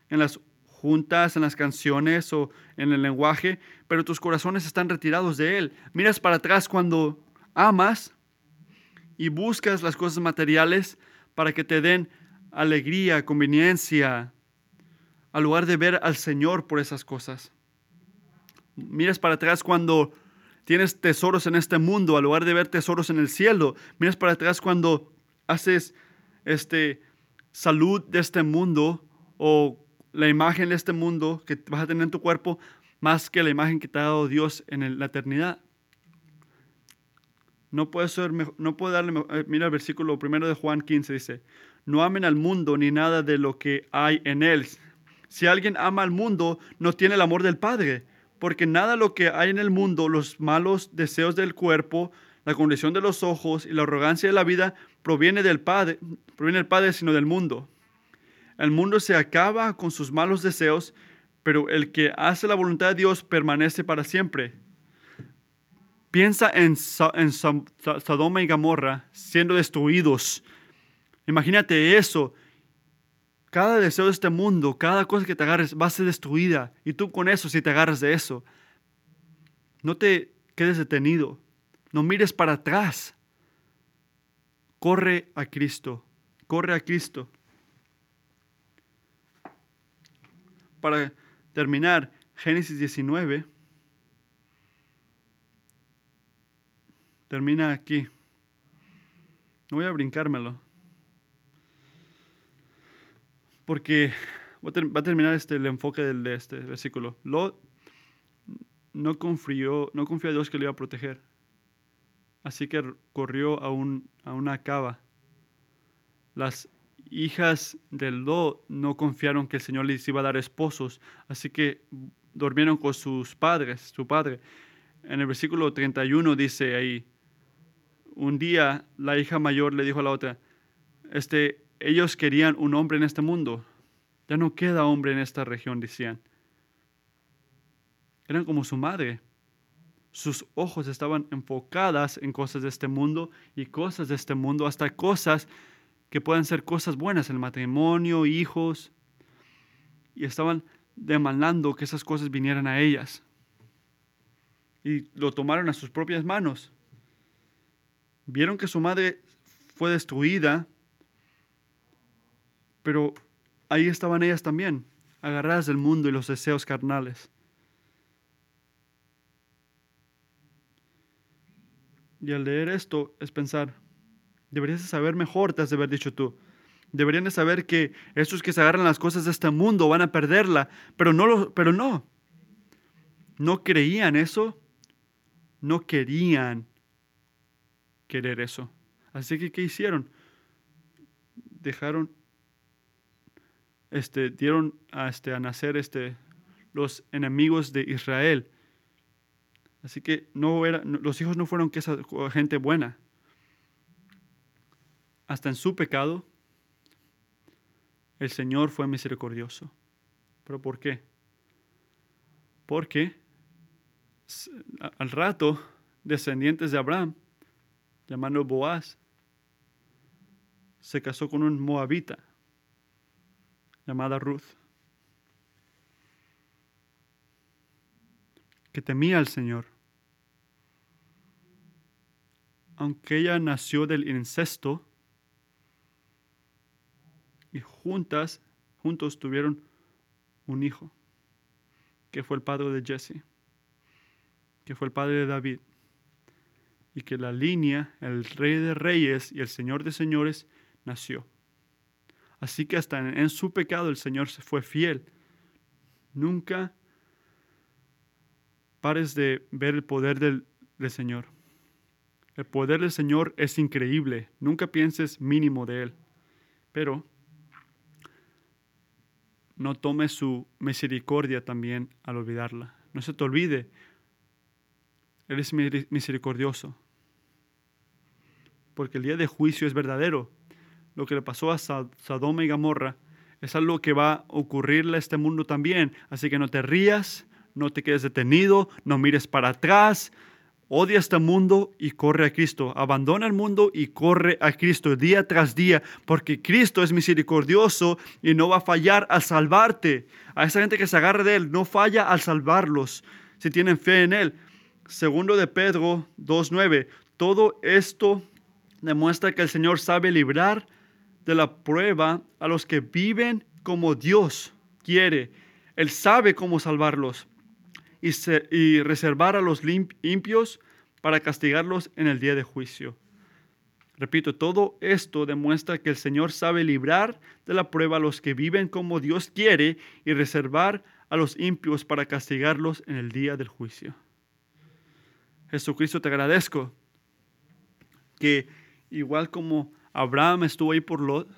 en las juntas, en las canciones o en el lenguaje, pero tus corazones están retirados de Él. Miras para atrás cuando amas y buscas las cosas materiales para que te den alegría, conveniencia, al lugar de ver al Señor por esas cosas. Miras para atrás cuando tienes tesoros en este mundo, al lugar de ver tesoros en el cielo. Miras para atrás cuando haces este salud de este mundo o la imagen de este mundo que vas a tener en tu cuerpo más que la imagen que te ha dado Dios en la eternidad. No puede ser, no puede darle, eh, mira el versículo primero de Juan 15 dice, no amen al mundo ni nada de lo que hay en él. Si alguien ama al mundo, no tiene el amor del Padre, porque nada lo que hay en el mundo, los malos deseos del cuerpo, la condición de los ojos y la arrogancia de la vida, proviene del Padre, proviene del Padre, sino del mundo. El mundo se acaba con sus malos deseos, pero el que hace la voluntad de Dios permanece para siempre. Piensa en, en Sodoma y Gomorra siendo destruidos. Imagínate eso. Cada deseo de este mundo, cada cosa que te agarres va a ser destruida. Y tú con eso, si te agarras de eso, no te quedes detenido. No mires para atrás. Corre a Cristo. Corre a Cristo. para terminar, Génesis 19 termina aquí. No voy a brincármelo. Porque va a terminar este, el enfoque de este versículo. Lot no confió, no confió a Dios que le iba a proteger. Así que corrió a, un, a una cava. Las hijas del Lot no confiaron que el Señor les iba a dar esposos, así que durmieron con sus padres, su padre. En el versículo 31 dice ahí, un día la hija mayor le dijo a la otra, este, ellos querían un hombre en este mundo, ya no queda hombre en esta región, decían. Eran como su madre. Sus ojos estaban enfocadas en cosas de este mundo y cosas de este mundo, hasta cosas que puedan ser cosas buenas, el matrimonio, hijos, y estaban demandando que esas cosas vinieran a ellas. Y lo tomaron a sus propias manos. Vieron que su madre fue destruida, pero ahí estaban ellas también. agarradas del mundo y los deseos carnales. Y al leer esto es pensar, deberías saber mejor, te has de haber dicho tú. Deberían de saber que estos que se agarran las cosas de este mundo van a perderla, pero no, lo, pero no. No creían eso, no querían querer eso. Así que, ¿qué hicieron? Dejaron, este, dieron a, este, nacer este, los enemigos de Israel. Así que los hijos no fueron que esa gente buena. Hasta en su pecado, el Señor fue misericordioso. ¿Pero por qué? Porque al rato, descendientes de Abraham, llamado Boaz, se casó con un moabita llamada Ruth, que temía al Señor. Aunque ella nació del incesto y juntas, juntos tuvieron un hijo, que fue el padre de Jesse, que fue el padre de David y que la línea, el rey de reyes y el señor de señores, nació. Así que hasta en, su pecado el Señor se fue fiel. Nunca pares de ver el poder del, Señor. El poder del Señor es increíble. Nunca pienses mínimo de Él. Pero no tomes su misericordia también al olvidarla. No se te olvide. Él es misericordioso porque el día de juicio es verdadero. Lo que le pasó a Sodoma y Gomorra es algo que va a ocurrirle a este mundo también. Así que no te rías, no te quedes detenido, no mires para atrás. Odia este mundo y corre a Cristo. Abandona el mundo y corre a Cristo día tras día, porque Cristo es misericordioso y no va a fallar al salvarte. A esa gente que se agarra de Él, no falla al salvarlos si tienen fe en Él. Segundo de Pedro 2.9. Todo esto demuestra que el Señor sabe librar de la prueba a los que viven como Dios quiere. Él sabe cómo salvarlos y, reservar a los impios para castigarlos en el día de juicio. Repito, todo esto demuestra que el Señor sabe librar de la prueba a los que viven como Dios quiere y reservar a los impios para castigarlos en el día del juicio. Jesucristo, te agradezco que igual como Abraham estuvo ahí por Lot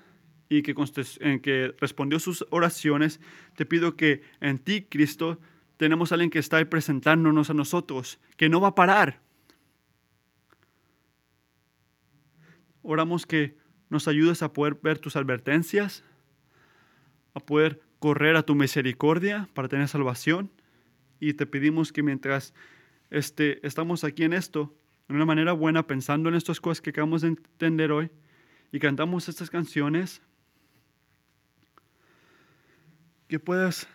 y que, en que respondió sus oraciones, te pido que en ti, Cristo, tenemos a alguien que está ahí presentándonos a nosotros, que no va a parar. Oramos que nos ayudes a poder ver tus advertencias, a poder correr a tu misericordia para tener salvación. Y te pedimos que mientras este, estamos aquí en esto, de una manera buena, pensando en estas cosas que acabamos de entender hoy, y cantamos estas canciones, que puedas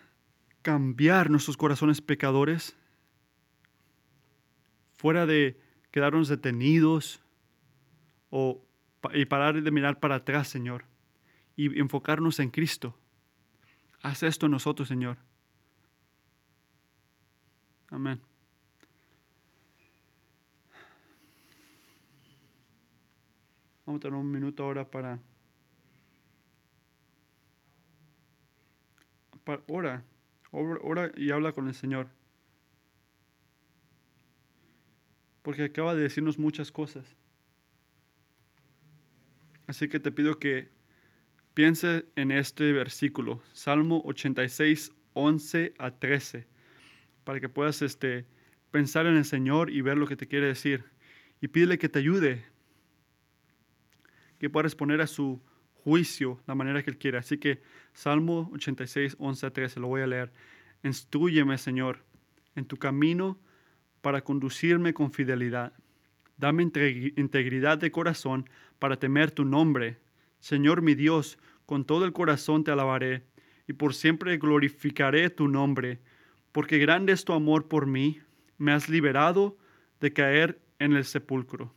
cambiar nuestros corazones pecadores, fuera de quedarnos detenidos o, y parar de mirar para atrás, Señor, y enfocarnos en Cristo. Haz esto en nosotros, Señor. Amén. Vamos a tener un minuto ahora para, para ora, ora y habla con el Señor. Porque acaba de decirnos muchas cosas. Así que te pido que piense en este versículo, Salmo 86, 11 a 13, para que puedas este, pensar en el Señor y ver lo que te quiere decir. Y pídele que te ayude que pueda responder a su juicio la manera que Él quiere. Así que Salmo 86, 11 a 13, lo voy a leer. Instruyeme, Señor, en tu camino para conducirme con fidelidad. Dame integridad de corazón para temer tu nombre. Señor mi Dios, con todo el corazón te alabaré y por siempre glorificaré tu nombre, porque grande es tu amor por mí, me has liberado de caer en el sepulcro.